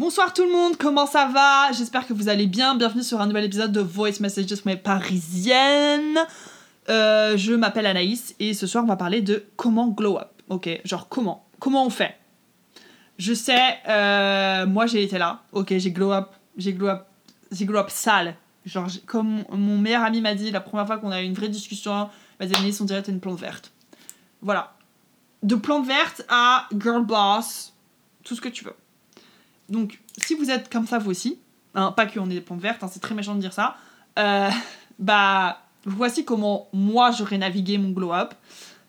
Bonsoir tout le monde, comment ça va? J'espère que vous allez bien. Bienvenue sur un nouvel épisode de Voice Messages mais parisienne. Euh, je m'appelle Anaïs et ce soir on va parler de comment glow up. Ok, genre comment? Comment on fait? Je sais, euh, moi j'ai été là. Ok, j'ai glow up, j'ai glow up, j'ai glow up sale. Genre comme mon meilleur ami m'a dit la première fois qu'on a eu une vraie discussion, m'a dit Anaïs on dirait une plante verte. Voilà. De plante verte à girl boss, tout ce que tu veux. Donc, si vous êtes comme ça, vous aussi, hein, pas qu'on ait des plantes vertes, hein, c'est très méchant de dire ça, euh, bah, voici comment moi j'aurais navigué mon glow-up.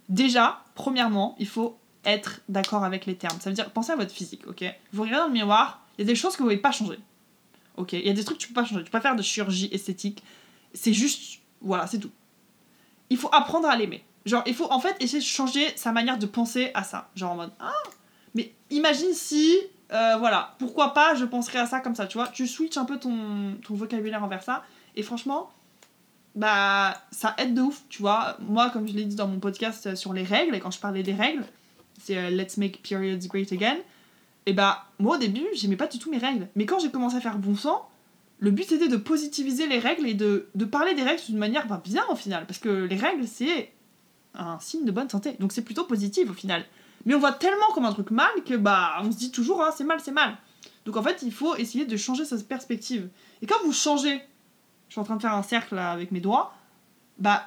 Déjà, premièrement, il faut être d'accord avec les termes. Ça veut dire, pensez à votre physique, ok? Vous regardez dans le miroir, il y a des choses que vous ne pouvez pas changer. Ok? Il y a des trucs que tu peux pas changer. Tu peux pas faire de chirurgie esthétique. C'est juste, voilà, c'est tout. Il faut apprendre à l'aimer. Genre, il faut en fait essayer de changer sa manière de penser à ça. Genre en mode, ah, mais imagine si euh, voilà, pourquoi pas, je penserais à ça comme ça, tu vois. Tu switches un peu ton, ton vocabulaire envers ça. Et franchement, bah, ça aide de ouf, tu vois. Moi, comme je l'ai dit dans mon podcast euh, sur les règles, et quand je parlais des règles, c'est euh, Let's Make Periods Great Again. Et bah, moi au début, j'aimais pas du tout mes règles. Mais quand j'ai commencé à faire bon sang, le but c'était de positiviser les règles et de, de parler des règles d'une manière bah, bien au final. Parce que les règles, c'est un signe de bonne santé. Donc c'est plutôt positif au final. Mais on voit tellement comme un truc mal que bah on se dit toujours ah, c'est mal, c'est mal. Donc en fait, il faut essayer de changer sa perspective. Et quand vous changez, je suis en train de faire un cercle avec mes doigts, bah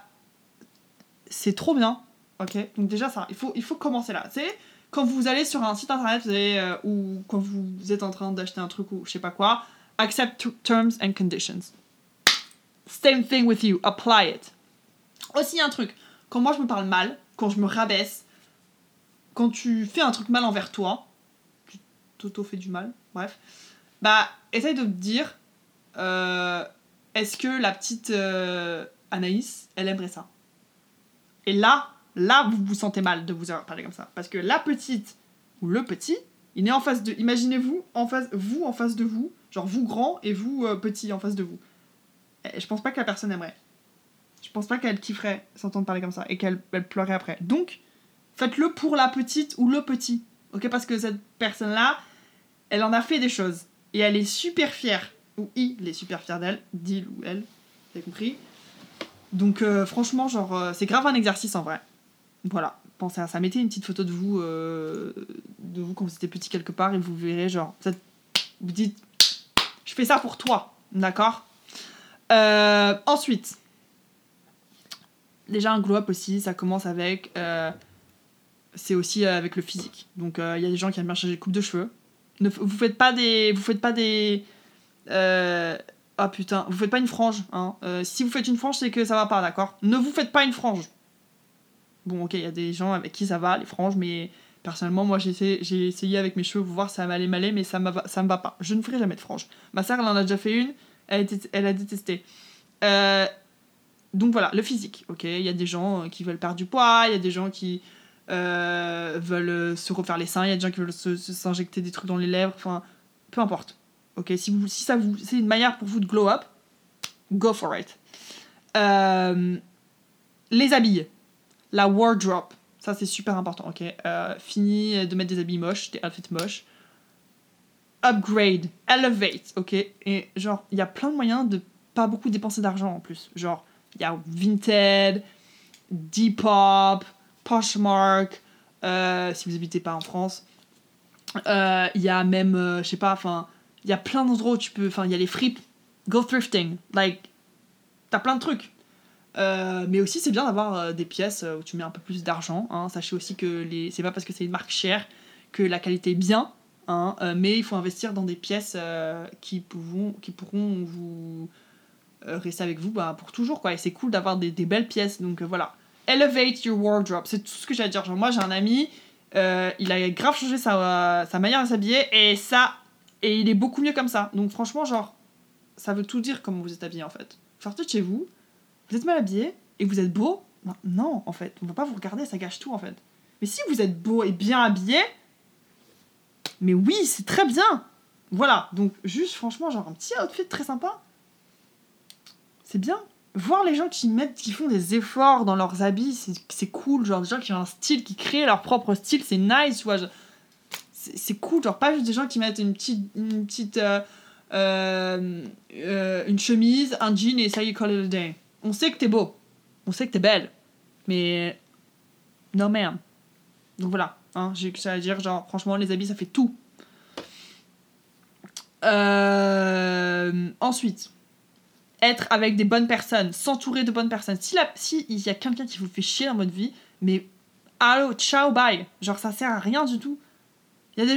c'est trop bien. OK? Donc déjà ça, il faut il faut commencer là. C'est quand vous allez sur un site internet euh, ou quand vous êtes en train d'acheter un truc ou je sais pas quoi, accept terms and conditions. Same thing with you, apply it. Aussi un truc, quand moi je me parle mal, quand je me rabaisse, quand tu fais un truc mal envers toi, tu t'auto-fais du mal, bref, bah, essaye de te dire euh, est-ce que la petite euh, Anaïs, elle aimerait ça? Et là, là, vous vous sentez mal de vous avoir parlé comme ça. Parce que la petite ou le petit, il est en face de. Imaginez-vous, en face, vous en face de vous, genre vous grand et vous euh, petit en face de vous. Et je pense pas que la personne aimerait. Je pense pas qu'elle kifferait s'entendre parler comme ça et qu'elle pleurait après. Donc, Faites-le pour la petite ou le petit. Ok Parce que cette personne-là, elle en a fait des choses. Et elle est super fière. Ou il est super fier d'elle. D'il ou elle. Avez compris Donc euh, franchement, genre, euh, c'est grave un exercice en vrai. Voilà. Pensez à ça. Mettez une petite photo de vous, euh, de vous quand vous étiez petit quelque part et vous verrez, genre, vous dites, je fais ça pour toi. D'accord? Ensuite, déjà un glow-up aussi, ça commence avec c'est aussi euh, avec le physique. Donc il euh, y a des gens qui aiment bien changer de coupe de cheveux. Ne, vous faites pas des. Vous faites pas des. Euh, ah putain, vous faites pas une frange. Hein. si vous faites une frange, c'est que ça va pas, d'accord? Ne vous faites pas une frange. Bon, ok, il y a des gens avec qui ça va, les franges, mais personnellement, moi j'ai essayé, avec mes cheveux pour voir ça m'allait m'aller, mais ça, ça me va pas. Je ne ferai jamais de frange. Ma sœur, elle en a déjà fait une, elle, elle a détesté. donc voilà, le physique, ok? Il y a des gens qui veulent perdre du poids, il y a des gens qui euh, veulent se refaire les seins, il y a des gens qui veulent s'injecter des trucs dans les lèvres, enfin, peu importe. Ok, si, vous, si ça vous, c'est une manière pour vous de glow up, go for it. Euh, les habits, la wardrobe, ça c'est super important. Ok, euh, fini de mettre des habits moches, des outfits moches. Upgrade, elevate, ok. Et genre, il y a plein de moyens de pas beaucoup dépenser d'argent en plus. Genre, il y a Vinted, Depop, Poshmark, euh, si vous habitez pas en France. Euh, il y a même, euh, je sais pas, enfin, il y a plein d'endroits où tu peux, enfin, il y a les fripes, go thrifting, like, t'as plein de trucs. mais aussi, c'est bien d'avoir des pièces où tu mets un peu plus d'argent. Hein. Sachez aussi que les... c'est pas parce que c'est une marque chère que la qualité est bien. Hein. mais il faut investir dans des pièces qui, pourront, qui pourront vous rester avec vous bah, pour toujours. Quoi. Et c'est cool d'avoir des, belles pièces. Donc voilà elevate your wardrobe. C'est tout ce que j'ai à dire. Genre, moi, j'ai un ami, euh, il a grave changé sa, sa manière de s'habiller et ça, et il est beaucoup mieux comme ça. Donc, franchement, genre, ça veut tout dire comment vous êtes habillé en fait. Sortez de chez vous, vous êtes mal habillé et vous êtes beau. Non, en fait, on va pas vous regarder, ça gâche tout en fait. Mais si vous êtes beau et bien habillé, mais oui, c'est très bien. Voilà, donc juste franchement, genre un petit outfit très sympa, c'est bien voir les gens qui mettent, qui font des efforts dans leurs habits, c'est cool. Genre des gens qui ont un style, qui créent leur propre style, c'est nice, tu vois. c'est cool, genre pas juste des gens qui mettent une petite. Une, petite euh, euh, euh, une chemise, un jean et ça y est, call it a day. On sait que t'es beau, on sait que t'es belle, mais. Non, merde. Donc voilà, hein, j'ai que ça à dire, genre, franchement, les habits, ça fait tout. Euh, ensuite, être avec des bonnes personnes, s'entourer de bonnes personnes. Si il y a quelqu'un qui vous fait chier dans votre vie, mais allô, ciao, bye. Genre, ça sert à rien du tout.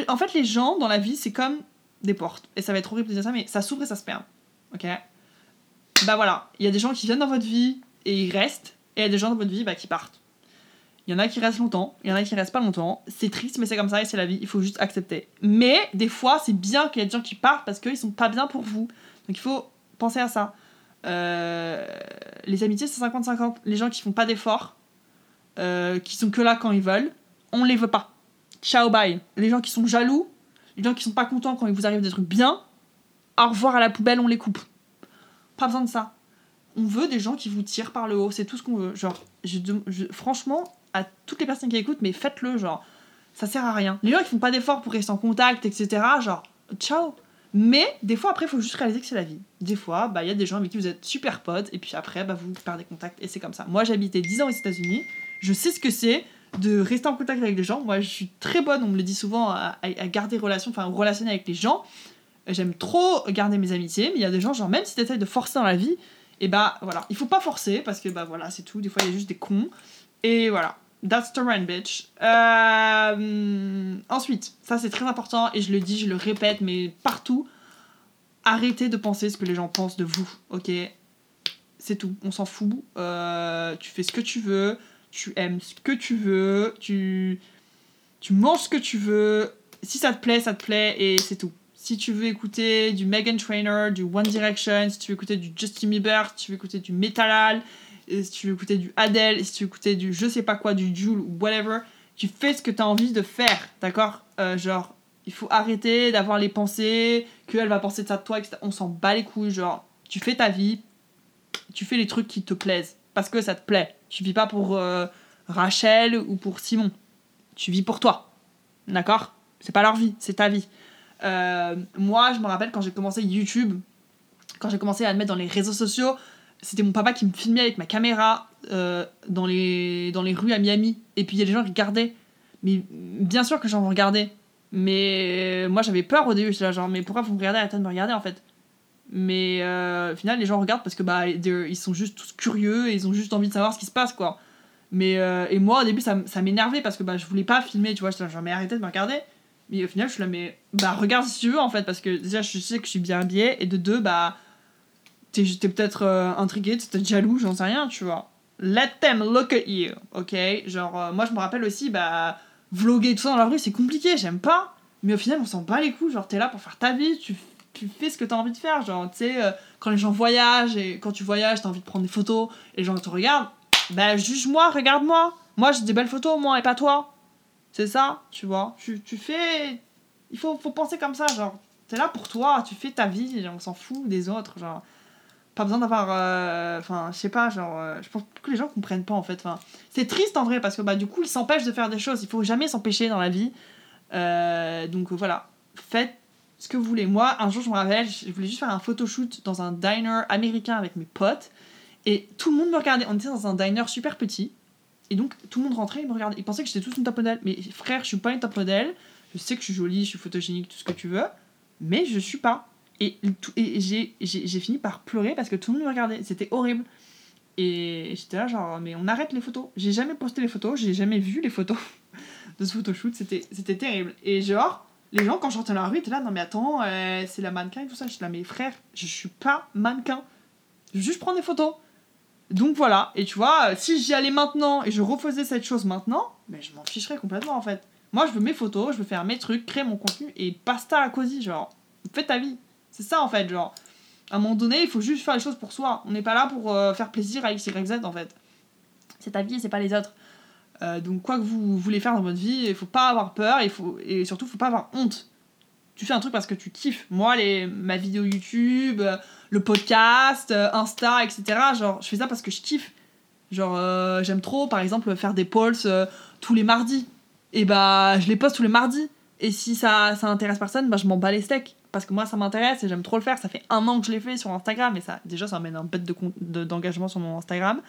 En fait, les gens dans la vie, c'est comme des portes. Et ça va être horrible de dire ça, mais ça s'ouvre et ça se ferme. Ok? Bah voilà, il y a des gens qui viennent dans votre vie et ils restent, et il y a des gens dans votre vie bah, qui partent. Il y en a qui restent longtemps, il y en a qui restent pas longtemps. C'est triste, mais c'est comme ça et c'est la vie, il faut juste accepter. Mais des fois, c'est bien qu'il y ait des gens qui partent parce qu'ils sont pas bien pour vous. Donc il faut penser à ça. Euh, les amitiés, c'est 50-50. Les gens qui font pas d'efforts, euh, qui sont que là quand ils veulent, on les veut pas. Ciao, bye. Les gens qui sont jaloux, les gens qui sont pas contents quand il vous arrive des trucs bien, au revoir à la poubelle, on les coupe. Pas besoin de ça. On veut des gens qui vous tirent par le haut, c'est tout ce qu'on veut. Genre, je, franchement, à toutes les personnes qui écoutent, mais faites-le, genre, ça sert à rien. Les gens qui font pas d'efforts pour rester en contact, etc., genre, ciao. Mais des fois, après, il faut juste réaliser que c'est la vie. Des fois, bah, il y a des gens avec qui vous êtes super potes, et puis après, bah, vous perdez contact, et c'est comme ça. Moi, j'ai habité 10 ans aux États-Unis, je sais ce que c'est de rester en contact avec les gens. Moi, je suis très bonne, on me le dit souvent, à, garder relation, enfin, relationner avec les gens. J'aime trop garder mes amitiés, mais il y a des gens, genre, même si tu essaies de forcer dans la vie, et bah voilà, il faut pas forcer, parce que bah voilà, c'est tout. Des fois, il y a juste des cons. Et voilà. That's the run, bitch. Euh, Ensuite, ça c'est très important et je le dis, je le répète, mais partout, arrêtez de penser ce que les gens pensent de vous, ok? C'est tout, on s'en fout. Euh, tu fais ce que tu veux, tu aimes ce que tu veux, tu, tu manges ce que tu veux. Si ça te plaît, ça te plaît et c'est tout. Si tu veux écouter du Megan Trainor, du One Direction, si tu veux écouter du Justin Bieber, si tu veux écouter du Metalal, et si tu veux écouter du Adele, si tu veux écouter du je sais pas quoi, du Joule ou whatever, tu fais ce que tu as envie de faire, d'accord? Euh, Genre, il faut arrêter d'avoir les pensées, qu'elle va penser de ça de toi, etc. On s'en bat les couilles, genre, tu fais ta vie, tu fais les trucs qui te plaisent, parce que ça te plaît. Tu vis pas pour euh, Rachel ou pour Simon. Tu vis pour toi, d'accord? C'est pas leur vie, c'est ta vie. Euh, moi, je me rappelle quand j'ai commencé YouTube, quand j'ai commencé à le mettre dans les réseaux sociaux, c'était mon papa qui me filmait avec ma caméra euh, dans, les, dans les rues à Miami. Et puis il y a des gens qui regardaient. Mais bien sûr que j'en regardais. Mais moi j'avais peur au début. J'étais là genre, mais pourquoi vous me regardez Arrêtez de me regarder en fait? Mais euh, au final, les gens regardent parce que bah, ils sont juste tous curieux et ils ont juste envie de savoir ce qui se passe quoi. Mais, euh, et moi au début ça m'énervait parce que bah, je voulais pas filmer, tu vois. J'étais là genre, mais arrêtez de me regarder. Mais au final, je suis là, mais bah regarde si tu veux en fait. Parce que déjà, je sais que je suis bien habillée. Et de deux, bah t'es peut-être euh, intrigué, t'es peut-être jaloux, j'en sais rien, tu vois. Let them look at you, ok? Genre, euh, moi je me rappelle aussi, bah, vloguer tout ça dans la rue, c'est compliqué, j'aime pas. Mais au final, on s'en bat les couilles, genre, t'es là pour faire ta vie, tu, tu fais ce que t'as envie de faire. Genre, tu sais, euh, quand les gens voyagent, et quand tu voyages, t'as envie de prendre des photos, et les gens te regardent, bah, juge-moi, regarde-moi. Moi, j'ai des belles photos, moi, et pas toi. C'est ça, tu vois. Tu, tu fais. Il faut, faut penser comme ça, genre, t'es là pour toi, tu fais ta vie, on s'en fout des autres, genre pas besoin d'avoir euh, enfin je sais pas genre euh, je pense que les gens comprennent pas en fait enfin c'est triste en vrai parce que bah du coup ils s'empêchent de faire des choses il faut jamais s'empêcher dans la vie Euh, donc voilà faites ce que vous voulez. Moi un jour je me rappelle je voulais juste faire un photoshoot dans un diner américain avec mes potes et tout le monde me regardait on était dans un diner super petit et donc tout le monde rentrait et me regardait ils pensaient que j'étais tous une top modèle mais frère je suis pas une top modèle je sais que je suis jolie je suis photogénique tout ce que tu veux mais je suis pas et, et j'ai, fini par pleurer parce que tout le monde me regardait. C'était horrible. Et j'étais là, genre, mais on arrête les photos. J'ai jamais posté les photos, j'ai jamais vu les photos de ce photoshoot. C'était, terrible. Et genre, les gens, quand je dans la rue, étaient là, non mais attends, euh, c'est la mannequin et tout ça. J'étais là, mais frère, je suis pas mannequin. Je veux juste prendre des photos. Donc voilà. Et tu vois, si j'y allais maintenant et je refaisais cette chose maintenant, mais je m'en ficherais complètement en fait. Moi, je veux mes photos, je veux faire mes trucs, créer mon contenu et basta à cosy, genre, fais ta vie. C'est ça en fait, genre. À un moment donné, il faut juste faire les choses pour soi. On n'est pas là pour euh, faire plaisir à X, Y, Z en fait. C'est ta vie et c'est pas les autres. Euh, donc, quoi que vous voulez faire dans votre vie, il faut pas avoir peur il faut, et surtout, il faut pas avoir honte. Tu fais un truc parce que tu kiffes. Moi, les, ma vidéo YouTube, euh, le podcast, Insta, etc., genre, je fais ça parce que je kiffe. Genre, j'aime trop, par exemple, faire des polls tous les mardis. Et bah, je les poste tous les mardis. Et si ça, ça intéresse personne, bah, je m'en bats les steaks. Parce que moi, ça m'intéresse et j'aime trop le faire. Ça fait un an que je l'ai fait sur Instagram. Et ça, déjà, ça m'amène un bête d'engagement de, d'engagement sur mon Instagram.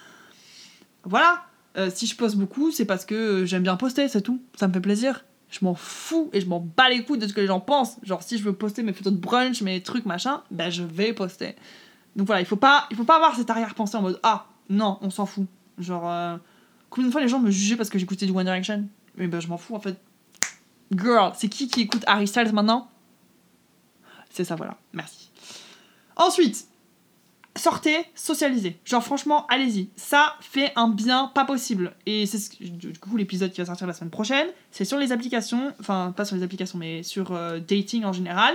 Voilà. Euh, si je poste beaucoup, c'est parce que euh, j'aime bien poster, c'est tout. Ça me fait plaisir. Je m'en fous et je m'en bats les couilles de ce que les gens pensent. Genre, si je veux poster mes photos de brunch, mes trucs, machin, ben je vais poster. Donc voilà, il faut pas, il faut pas avoir cette arrière-pensée en mode Ah, non, on s'en fout. Genre, euh, combien de fois les gens me jugeaient parce que j'écoutais du One Direction? Mais ben je m'en fous en fait. Girl, c'est qui qui écoute Harry Styles maintenant? C'est ça, voilà. Merci. Ensuite, sortez, socialisez. Genre franchement, allez-y. Ça fait un bien pas possible. Et c'est du coup l'épisode qui va sortir la semaine prochaine, c'est sur les applications, enfin pas sur les applications, mais sur euh, dating en général.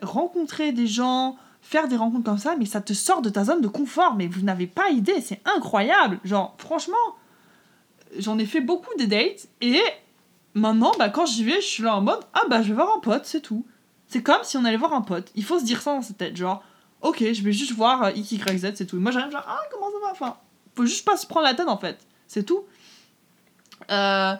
Rencontrer des gens, faire des rencontres comme ça, mais ça te sort de ta zone de confort. Mais vous n'avez pas idée, c'est incroyable. Genre franchement, j'en ai fait beaucoup des dates et maintenant, bah quand j'y vais, je suis là en mode ah bah je vais voir un pote, c'est tout. C'est comme si on allait voir un pote. Il faut se dire ça dans sa tête, genre, ok, je vais juste voir euh, c'est tout. Moi j'arrive genre, ah, comment ça va? Enfin, faut juste pas se prendre la tête en fait, c'est tout. Euh,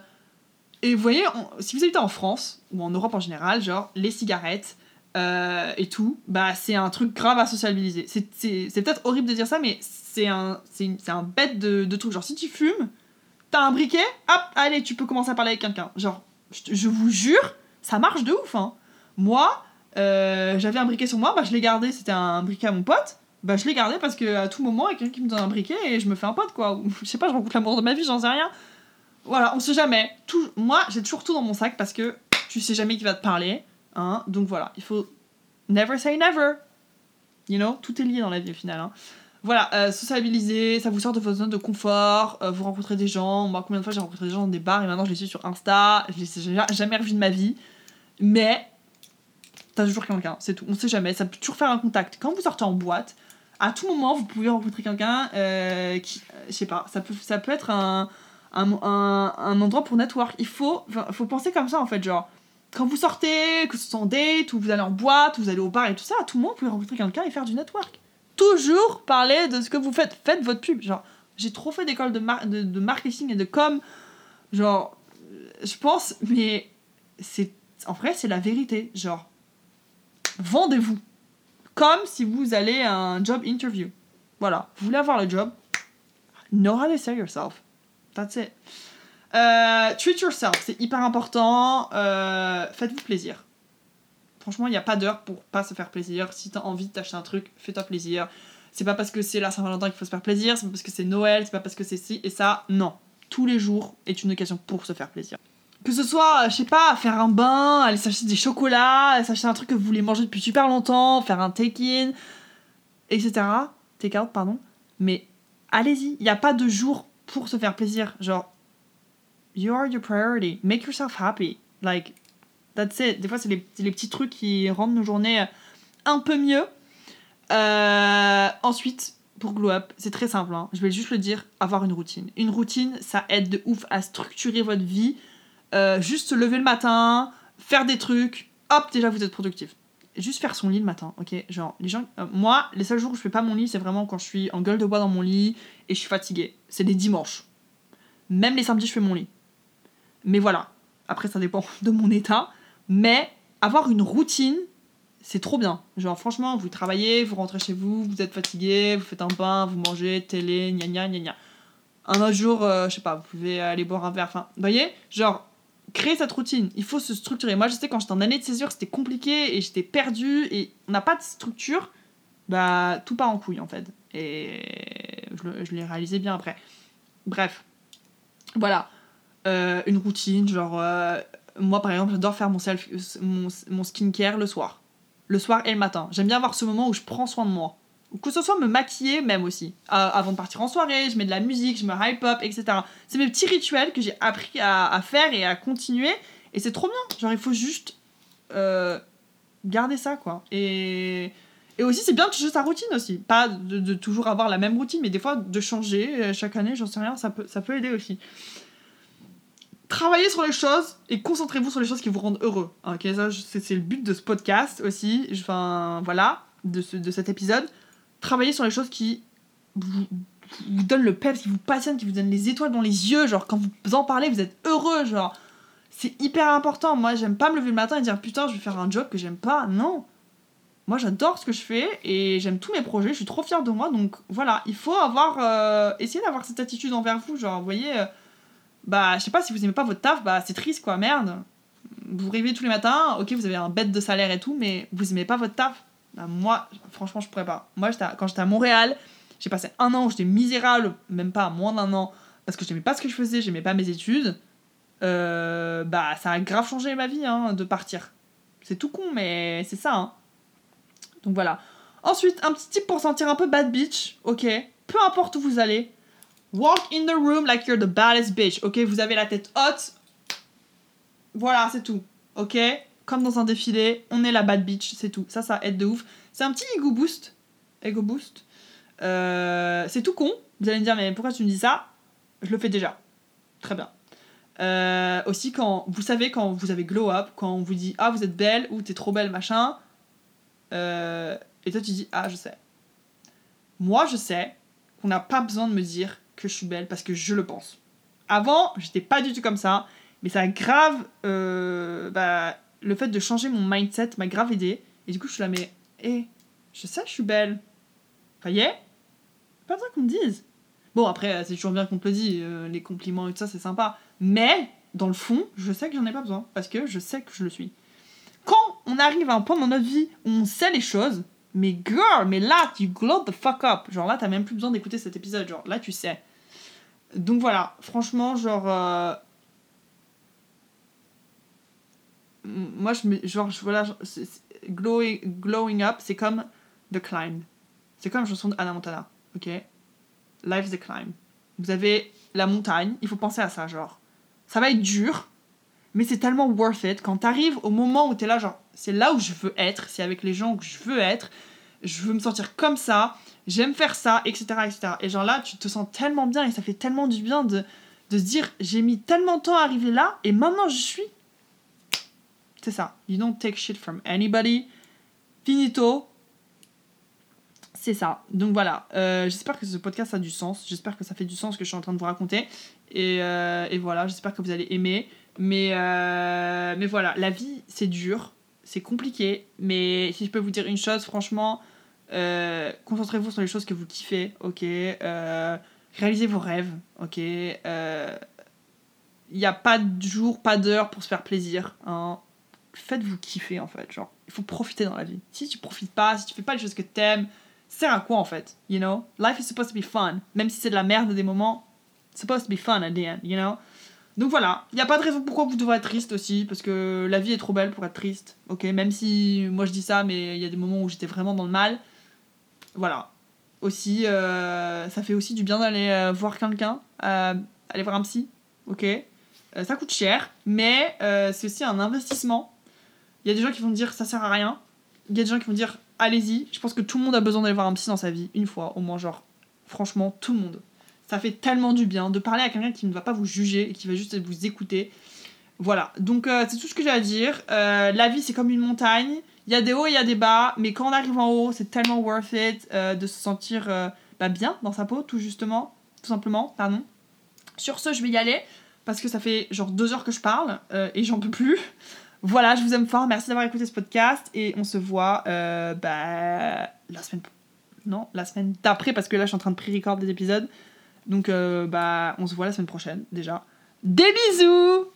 et vous voyez, si vous habitez en France, ou en Europe en général, genre, les cigarettes euh, et tout, bah c'est un truc grave à sociabiliser. C'est- peut-être horrible de dire ça, mais c'est un, un bête de, de truc. Genre, si tu fumes, t'as un briquet, hop, allez, tu peux commencer à parler avec quelqu'un. Genre, je, vous jure, ça marche de ouf, hein. Moi, euh, j'avais un briquet sur moi, bah je l'ai gardé, c'était un briquet à mon pote. Bah je l'ai gardé parce que à tout moment, il y a quelqu'un qui me donne un briquet et je me fais un pote quoi. Je sais pas, je rencontre l'amour de ma vie, j'en sais rien. Voilà, on sait jamais. Tout, moi, j'ai toujours tout dans mon sac parce que tu sais jamais qui va te parler. Hein, donc voilà, il faut never say never. You know, tout est lié dans la vie au final. Hein. Voilà, euh, sociabiliser, ça vous sort de votre zone de confort, euh, vous rencontrez des gens. Moi, combien de fois j'ai rencontré des gens dans des bars et maintenant je les suis sur Insta, je les ai ja- jamais revus de ma vie. Mais t'as toujours quelqu'un, c'est tout. On sait jamais, ça peut toujours faire un contact. Quand vous sortez en boîte, à tout moment, vous pouvez rencontrer quelqu'un euh, qui, je sais pas, ça peut, ça peut être un, un, endroit pour network. Il faut, penser comme ça en fait, genre, quand vous sortez, que ce soit en date, ou vous allez en boîte, ou vous allez au bar et tout ça, à tout moment, vous pouvez rencontrer quelqu'un et faire du network. Toujours parler de ce que vous faites. Faites votre pub. Genre, j'ai trop fait d'école de, mar- de, de marketing et de com. Genre, euh, je pense, mais c'est en vrai, c'est la vérité. Genre, vendez-vous. Comme si vous allez à un job interview. Voilà, vous voulez avoir le job? Know how to sell yourself. That's it. Euh, treat yourself, c'est hyper important. Euh, Faites-vous plaisir. Franchement, il n'y a pas d'heure pour pas se faire plaisir. Si t'as envie de t'acheter un truc, fais-toi plaisir. C'est pas parce que c'est la Saint-Valentin qu'il faut se faire plaisir, c'est pas parce que c'est Noël, c'est pas parce que c'est ci et ça. Non. Tous les jours est une occasion pour se faire plaisir. Que ce soit, euh, je sais pas, faire un bain, aller s'acheter des chocolats, aller s'acheter un truc que vous voulez manger depuis super longtemps, faire un take-in, etc. Take-out, pardon. Mais allez-y, il n'y a pas de jour pour se faire plaisir. Genre, you are your priority. Make yourself happy. Like, Des fois, c'est les, les petits trucs qui rendent nos journées un peu mieux. Euh, ensuite, pour Glow Up, c'est très simple. hein. Je vais juste le dire, avoir une routine. Une routine, ça aide de ouf à structurer votre vie. Euh, juste se lever le matin, faire des trucs, hop, déjà vous êtes productif. Juste faire son lit le matin, ok? Genre, les gens. euh, moi, les seuls jours où je fais pas mon lit, c'est vraiment quand je suis en gueule de bois dans mon lit et je suis fatiguée. C'est les dimanches. Même les samedis, je fais mon lit. Mais voilà. Après, ça dépend de mon état. Mais avoir une routine, c'est trop bien. Genre, franchement, vous travaillez, vous rentrez chez vous, vous êtes fatigué, vous faites un bain, vous mangez, télé, gna gna gna gna. Un autre jour, euh, je sais pas, vous pouvez aller boire un verre. Enfin, vous voyez Genre, créer cette routine. Il faut se structurer. Moi, je sais, quand j'étais en année de césure, c'était compliqué et j'étais perdue et on n'a pas de structure. Bah, tout part en couille, en fait. Et je, je l'ai réalisé bien après. Bref. Voilà. Euh, une routine, genre... euh, moi, par exemple, j'adore faire mon, self, mon, mon skincare le soir. Le soir et le matin. J'aime bien avoir ce moment où je prends soin de moi. Que ce soit me maquiller même aussi. Avant de partir en soirée, je mets de la musique, je me hype up, etc. C'est mes petits rituels que j'ai appris à, faire et à continuer. Et c'est trop bien. Genre, il faut juste euh, garder ça, quoi. Et, et aussi, c'est bien de changer sa routine aussi. Pas de, de toujours avoir la même routine, mais des fois, de changer euh, chaque année, j'en sais rien, ça peut, ça peut aider aussi. Travaillez sur les choses et concentrez-vous sur les choses qui vous rendent heureux. Ok, ça, je- c'est le but de ce podcast aussi. Enfin, voilà, de, ce, de cet épisode. Travaillez sur les choses qui vous, vous donnent le peps, qui vous passionnent, qui vous donnent les étoiles dans les yeux. Genre, quand vous en parlez, vous êtes heureux. Genre, C'est hyper important. Moi, j'aime pas me lever le matin et dire putain, je vais faire un job que j'aime pas. Non. Moi, j'adore ce que je fais et j'aime tous mes projets. Je suis trop fière de moi. Donc voilà, il faut avoir. Euh, essayer d'avoir cette attitude envers vous. Genre, vous voyez, euh, bah, je sais pas, si vous aimez pas votre taf, bah, c'est triste quoi, merde. Vous rêvez tous les matins, ok, vous avez un bête de salaire et tout, mais vous aimez pas votre taf. Bah, moi, franchement, je pourrais pas. Moi, quand j'étais à Montréal, j'ai passé un an où j'étais misérable, même pas moins d'un an, parce que j'aimais pas ce que je faisais, j'aimais pas mes études. Euh, bah, ça a grave changé ma vie hein, de partir. C'est tout con, mais c'est ça. Hein. Donc voilà. Ensuite, un petit tip pour sentir un peu bad bitch, ok Peu importe où vous allez, walk in the room like you're the baddest bitch, ok? Vous avez la tête haute. Voilà, c'est tout, ok? Comme dans un défilé, on est la bad bitch, c'est tout. Ça, ça aide de ouf. C'est un petit ego boost. Ego boost. Euh, c'est tout con. Vous allez me dire, mais pourquoi tu me dis ça? Je le fais déjà. Très bien. Euh, aussi, quand vous savez, quand vous avez glow up, quand on vous dit Ah, vous êtes belle ou t'es trop belle, machin. Euh, et toi, tu dis Ah, je sais. Moi, je sais qu'on n'a pas besoin de me dire que je suis belle parce que je le pense. Avant, j'étais pas du tout comme ça, mais ça grave. bah, le fait de changer mon mindset m'a grave aidé. Et du coup, je suis là, mais hé, je sais je suis belle. Ça y est? Pas besoin qu'on me dise. Bon, après, c'est toujours bien qu'on te le dise, euh, les compliments et tout ça, c'est sympa. Mais, dans le fond, je sais que j'en ai pas besoin, parce que je sais que je le suis. Quand on arrive à un point dans notre vie où on sait les choses, mais girl, mais là, tu glow the fuck up. Genre là, t'as même plus besoin d'écouter cet épisode, genre là, tu sais. Donc voilà, franchement, genre. Euh, moi, je me. Genre, voilà, glowing, glowing up, c'est comme The Climb. C'est comme la chanson de Anna Montana, ok? Life's the climb. Vous avez la montagne, il faut penser à ça, genre. Ça va être dur, mais c'est tellement worth it. Quand t'arrives au moment où t'es là, genre, c'est là où je veux être, c'est avec les gens que je veux être, je veux me sentir comme ça, j'aime faire ça, etc., etc. Et genre là, tu te sens tellement bien et ça fait tellement du bien de, de se dire, j'ai mis tellement de temps à arriver là et maintenant je suis. C'est ça. You don't take shit from anybody. Finito c'est ça. Donc voilà, euh, j'espère que ce podcast a du sens, j'espère que ça fait du sens ce que je suis en train de vous raconter. Et, euh, et voilà, j'espère que vous allez aimer. Mais, euh, mais voilà, la vie, c'est dur, c'est compliqué. Mais si je peux vous dire une chose, franchement, concentrez-vous sur les choses que vous kiffez, ok Réalisez vos rêves, ok Il n'y a pas de jour, pas d'heure pour se faire plaisir. Hein. Faites-vous kiffer en fait, genre, il faut profiter dans la vie. Si tu profites pas, si tu fais pas les choses que t'aimes, sert à quoi en fait, you know? Life is supposed to be fun. Même si c'est de la merde des moments, it's supposed to be fun at the end, you know? Donc voilà, il n'y a pas de raison pourquoi vous devrez être triste aussi, parce que la vie est trop belle pour être triste, ok? Même si moi je dis ça, mais il y a des moments où j'étais vraiment dans le mal. Voilà. Aussi, euh, ça fait aussi du bien d'aller euh, voir quelqu'un, euh, aller voir un psy, ok? ça coûte cher, mais c'est aussi un investissement. Il y a des gens qui vont dire ça sert à rien. Il y a des gens qui vont dire allez-y. Je pense que tout le monde a besoin d'aller voir un psy dans sa vie, une fois, au moins, genre, franchement, tout le monde. Ça fait tellement du bien de parler à quelqu'un qui ne va pas vous juger et qui va juste vous écouter. Voilà, donc euh, c'est tout ce que j'ai à dire. Euh, la vie, c'est comme une montagne. Il y a des hauts et il y a des bas, mais quand on arrive en haut, c'est tellement worth it euh, de se sentir bah, bien dans sa peau, tout justement, tout simplement, pardon. Sur ce, je vais y aller parce que ça fait genre deux heures que je parle et j'en peux plus. Voilà, je vous aime fort. Merci d'avoir écouté ce podcast et on se voit bah, la semaine non la semaine d'après parce que là je suis en train de pré-record des épisodes. Donc bah on se voit la semaine prochaine déjà. Des bisous